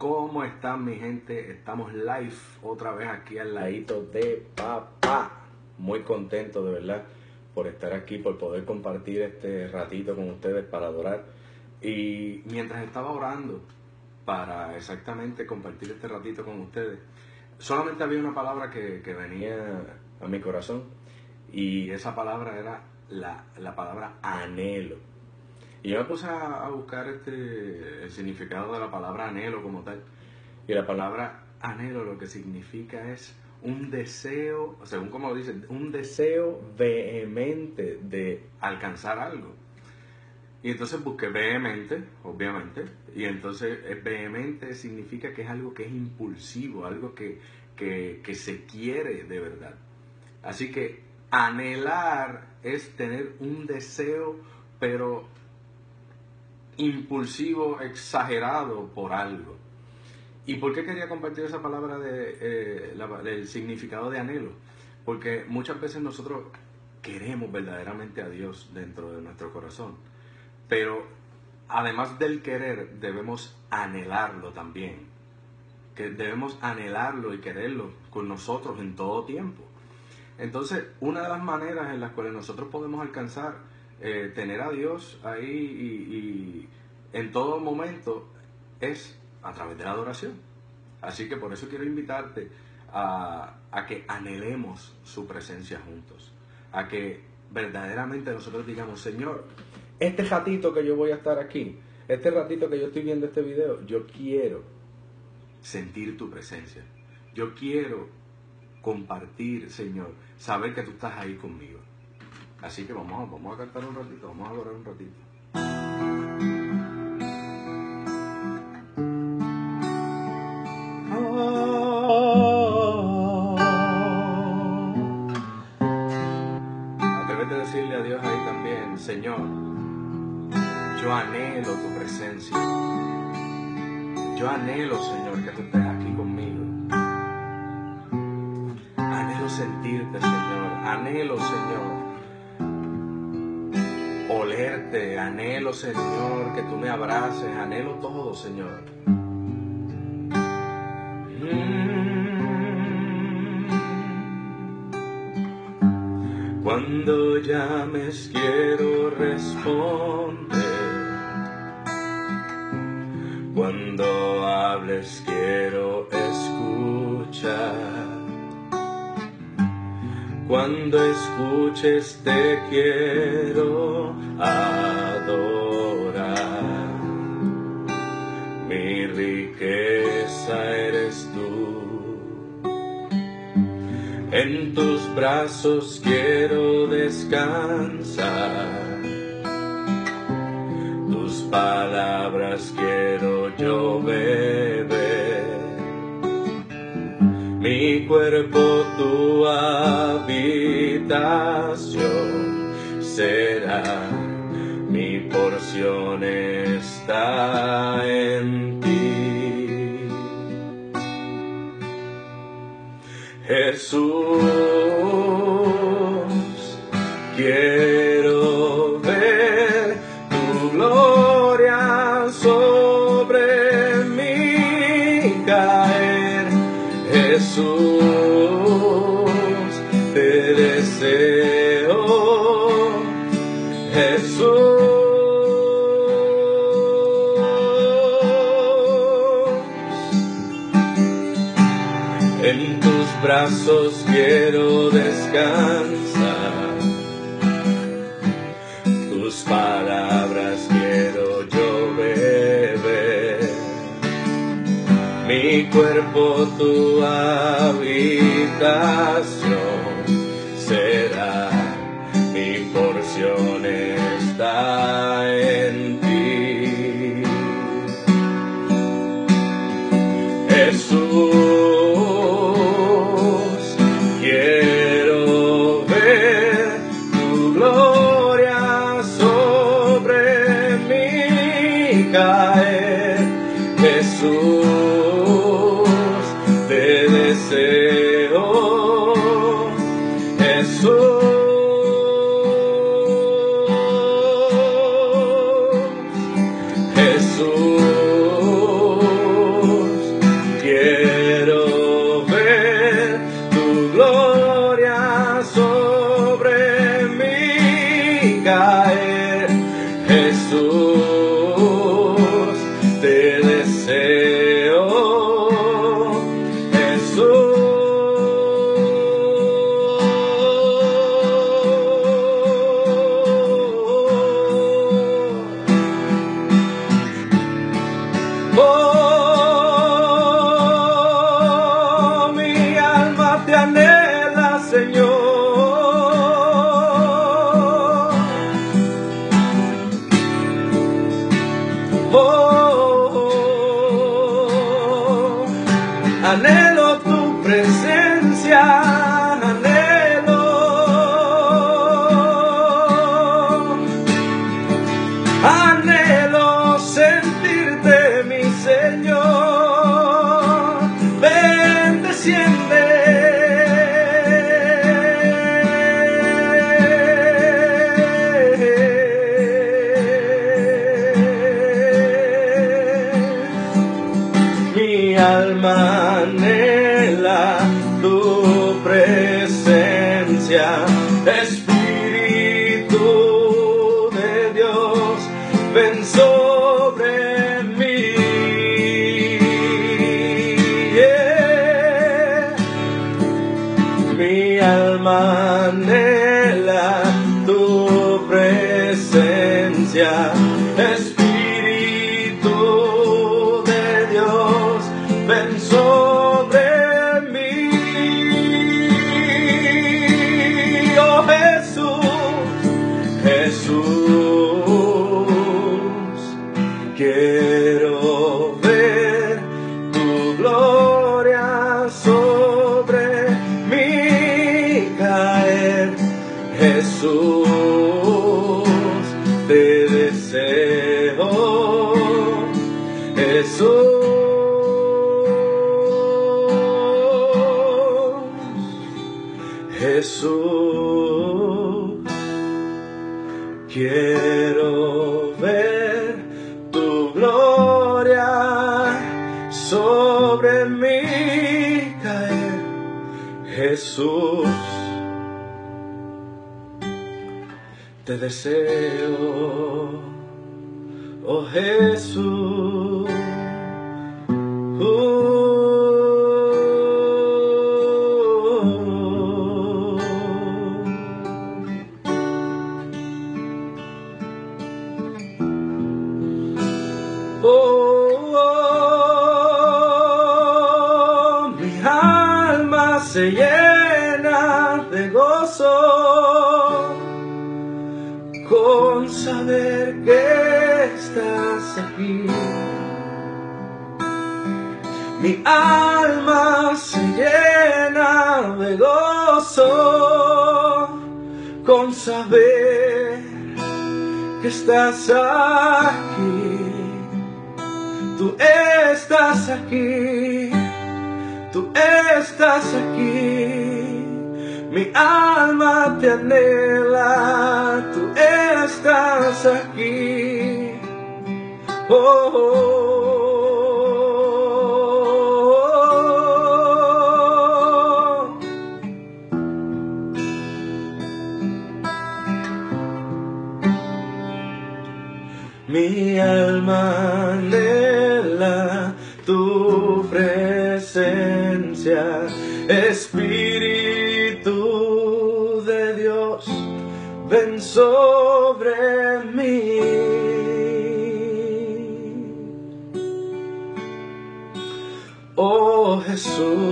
¿Cómo están mi gente? Estamos live otra vez aquí al ladito de papá. Muy contento de verdad por estar aquí, por poder compartir este ratito con ustedes para adorar. Y mientras estaba orando para exactamente compartir este ratito con ustedes, solamente había una palabra que, que venía a mi corazón y esa palabra era la, la palabra anhelo. Y yo me puse a, buscar este, el significado de la palabra anhelo como tal. Y la palabra anhelo lo que significa es un deseo, según como dice, un deseo vehemente de alcanzar algo. Y entonces busqué vehemente, obviamente, y entonces eh, vehemente significa que es algo que es impulsivo, algo que, que, que se quiere de verdad. Así que anhelar es tener un deseo, pero impulsivo, exagerado por algo. ¿Y por qué quería compartir esa palabra de, eh, del significado de anhelo? Porque muchas veces nosotros queremos verdaderamente a Dios dentro de nuestro corazón, pero además del querer debemos anhelarlo también, que debemos anhelarlo y quererlo con nosotros en todo tiempo. Entonces, una de las maneras en las cuales nosotros podemos alcanzar eh, tener a Dios ahí y, en todo momento es a través de la adoración. Así que por eso quiero invitarte a, a que anhelemos su presencia juntos, a que verdaderamente nosotros digamos, Señor, este ratito que yo voy a estar aquí, este ratito que yo estoy viendo este video, yo quiero sentir tu presencia. Yo quiero compartir, Señor, saber que tú estás ahí conmigo. Así que vamos, a- vamos a cantar un ratito, vamos a adorar un ratito. Atrévete a decirle a Dios ahí también, Señor, yo anhelo tu presencia. Yo anhelo, Señor, que tú estés aquí conmigo. Anhelo sentirte, Señor. Anhelo, Señor, olerte. Anhelo, Señor, que tú me abraces. Anhelo todo, Señor. Mm. Cuando llames quiero responder. Cuando hables quiero escuchar. Cuando escuches te quiero adorar. Mi riqueza eres tú. En tus brazos quiero descansar. Tus palabras quiero yo beber. Mi cuerpo tu habitación será. Mi porción está en ti. Jesús, quiero ver tu gloria Te deseo. Jesús. En tus brazos quiero descansar. Mi cuerpo tu habitación será. Mi porción está en ti. Jesús, anhelo tu presencia, Mi alma anhela tu presencia, Espíritu de Dios, ven sobre mí. Oh Jesús, Jesús, quiero quiero ver tu gloria sobre mí caer. Jesús, te deseo, oh Jesús. Mi alma se llena de gozo con saber que estás aquí. Tú estás aquí, tú estás aquí. Mi alma te anhela, tú estás aquí. Mi alma anhela tu presencia, Espíritu de Dios, ven Oh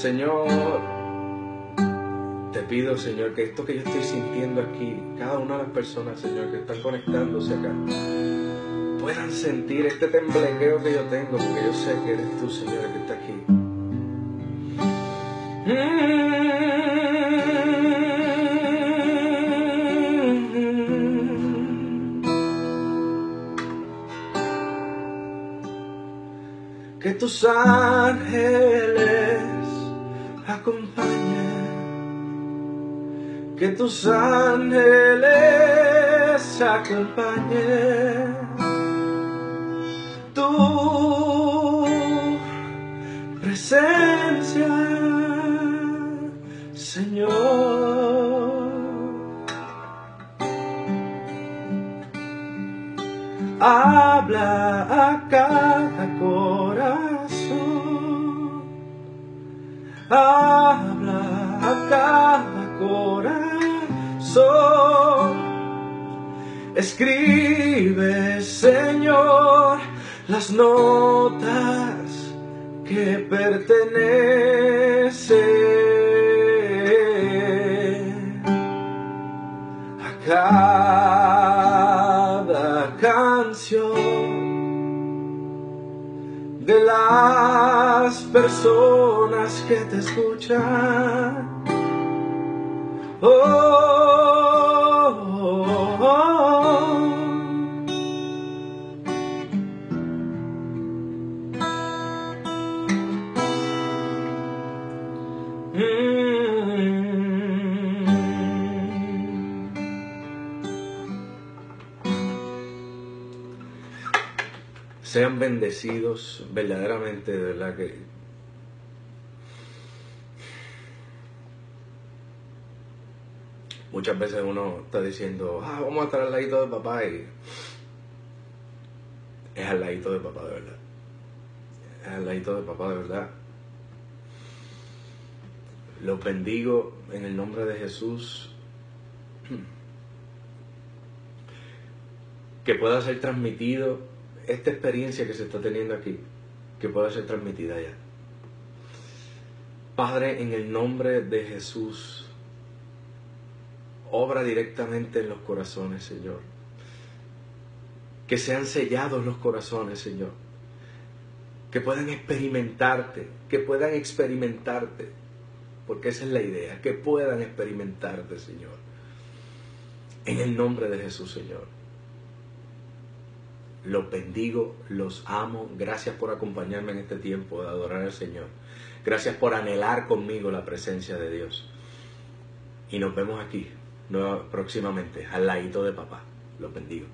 Señor, te pido, Señor, que esto que yo estoy sintiendo aquí, cada una de las personas, Señor, que están conectándose acá, puedan sentir este temblequeo que yo tengo, porque yo sé que eres tú, Señor, que está aquí. Que tus ángeles que tus ángeles acompañen. Tu presencia, Señor. Habla a cada corazón. Habla a cada corazón. Escribe, Señor, las notas que pertenecen a cada canción de las personas que te escuchan. Oh, Sean bendecidos verdaderamente, de verdad que muchas veces uno está diciendo, ah, vamos a estar al ladito de papá y es al ladito de papá de verdad. Es al ladito de papá de verdad. Los bendigo en el nombre de Jesús. Que pueda ser transmitido esta experiencia que se está teniendo aquí, que pueda ser transmitida ya. Padre, en el nombre de Jesús, obra directamente en los corazones, Señor. Que sean sellados los corazones, Señor. Que puedan experimentarte, que puedan experimentarte, porque esa es la idea, que puedan experimentarte, Señor. En el nombre de Jesús, Señor. Los bendigo, los amo. Gracias por acompañarme en este tiempo de adorar al Señor. Gracias por anhelar conmigo la presencia de Dios. Y nos vemos aquí próximamente, al ladito de papá. Los bendigo.